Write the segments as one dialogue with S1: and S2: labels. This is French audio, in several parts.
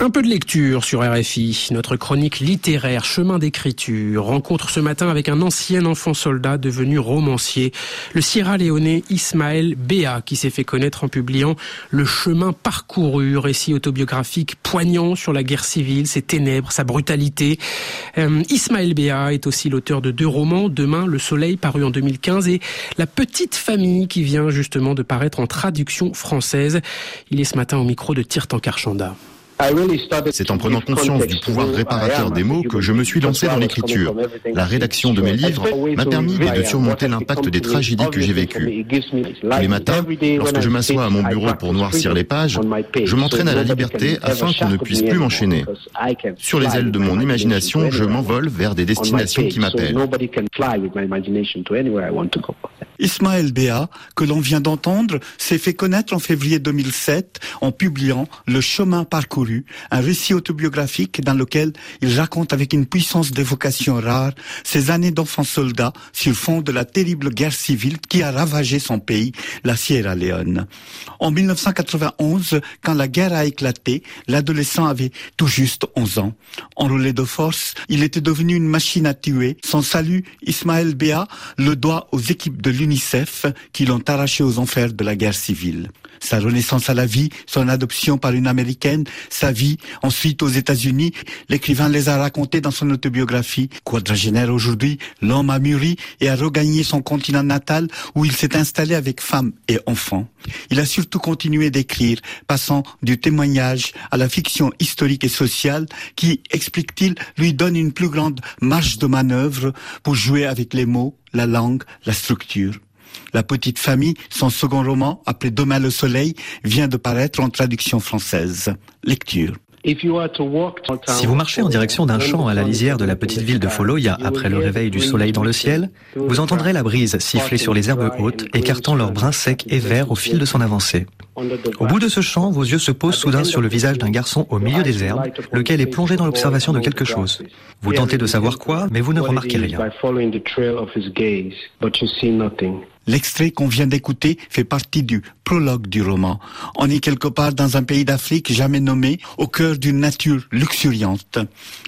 S1: Un peu de lecture sur RFI. Notre chronique littéraire Chemin d'écriture rencontre ce matin avec un ancien enfant soldat devenu romancier, le Sierra Leone Ismaël Béa, qui s'est fait connaître en publiant Le chemin parcouru, récit autobiographique poignant sur la guerre civile, ses ténèbres, sa brutalité. Euh, Ismaël Béa est aussi l'auteur de deux romans, Demain le soleil paru en 2015 et La petite famille qui vient justement de paraître en traduction française. Il est ce matin au micro de Tirtan Karchanda.
S2: C'est en prenant conscience du pouvoir réparateur des mots que je me suis lancé dans l'écriture. La rédaction de mes livres m'a permis de surmonter l'impact des tragédies que j'ai vécues. Tous les matins, lorsque je m'assois à mon bureau pour noircir les pages, je m'entraîne à la liberté afin qu'on ne puisse plus m'enchaîner. Sur les ailes de mon imagination, je m'envole vers des destinations qui m'appellent.
S3: Ismaël Béa, que l'on vient d'entendre, s'est fait connaître en février 2007 en publiant Le chemin parcouru, un récit autobiographique dans lequel il raconte avec une puissance d'évocation rare ses années d'enfant soldat sur fond de la terrible guerre civile qui a ravagé son pays, la Sierra Leone. En 1991, quand la guerre a éclaté, l'adolescent avait tout juste 11 ans. Enrôlé de force, il était devenu une machine à tuer. Son salut, Ismaël Béa, le doit aux équipes de l'Union Qui l'ont arraché aux enfers de la guerre civile. Sa renaissance à la vie, son adoption par une américaine, sa vie ensuite aux États-Unis, l'écrivain les a racontés dans son autobiographie. Quadragénaire aujourd'hui, l'homme a mûri et a regagné son continent natal où il s'est installé avec femme et enfants. Il a surtout continué d'écrire, passant du témoignage à la fiction historique et sociale qui, explique-t-il, lui donne une plus grande marge de manœuvre pour jouer avec les mots, la langue, la structure. La petite famille, son second roman, appelé Demain le soleil, vient de paraître en traduction française. Lecture.
S4: Si vous marchez en direction d'un champ à la lisière de la petite ville de Foloya après le réveil du soleil dans le ciel, vous entendrez la brise siffler sur les herbes hautes, écartant leurs brins secs et verts au fil de son avancée. Au bout de ce champ, vos yeux se posent soudain sur le visage d'un garçon au milieu des herbes, lequel est plongé dans l'observation de quelque chose. Vous tentez de savoir quoi, mais vous ne remarquez rien.
S3: L'extrait qu'on vient d'écouter fait partie du prologue du roman. On est quelque part dans un pays d'Afrique jamais nommé, au cœur d'une nature luxuriante.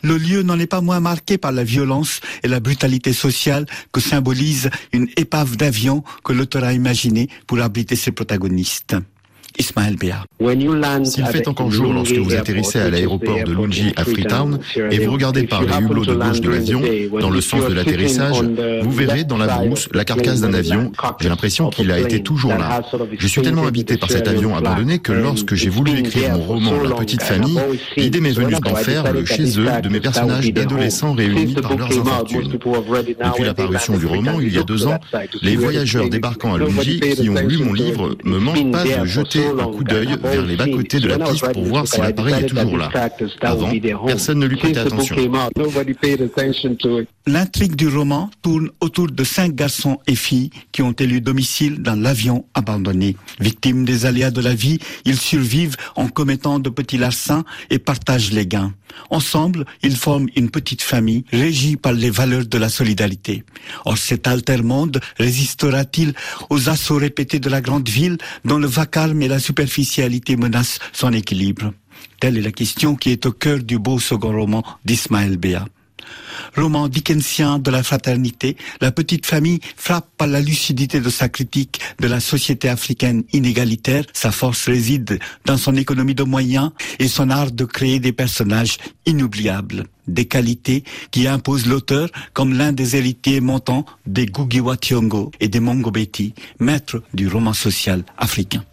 S3: Le lieu n'en est pas moins marqué par la violence et la brutalité sociale que symbolise une épave d'avion que l'auteur a imaginée pour abriter ses protagonistes. Ismaël Béa.
S2: S'il fait encore jour lorsque vous atterrissez à l'aéroport de Lungi à Freetown et vous regardez par les hublots de gauche de l'avion dans le sens de l'atterrissage, vous verrez dans la brousse la carcasse d'un avion. J'ai l'impression qu'il a été toujours là. Je suis tellement habité par cet avion abandonné que lorsque j'ai voulu écrire mon roman La petite famille, l'idée m'est venue d'en faire le chez eux de mes personnages d'adolescents réunis par leurs infortunes. Depuis la parution du roman, il y a deux ans, les voyageurs débarquant à Lungi qui ont lu mon livre me manquent pas de jeter un coup d'œil vers les bas-côtés de la piste pour voir si l'appareil est toujours là. Avant, personne ne lui prêtait attention.
S3: L'intrigue du roman tourne autour de cinq garçons et filles qui ont élu domicile dans l'avion abandonné. Victimes des aléas de la vie, ils survivent en commettant de petits larcins et partagent les gains. Ensemble, ils forment une petite famille régie par les valeurs de la solidarité. Or, cet alter-monde résistera-t-il aux assauts répétés de la grande ville dont le vacarme et la superficialité menacent son équilibre Telle est la question qui est au cœur du beau second roman d'Ismaël Béat roman dickensien de la fraternité, la petite famille frappe par la lucidité de sa critique de la société africaine inégalitaire. Sa force réside dans son économie de moyens et son art de créer des personnages inoubliables. Des qualités qui imposent l'auteur comme l'un des héritiers montants des Gugiwa Tiongo et des Mongobeti, maîtres du roman social africain.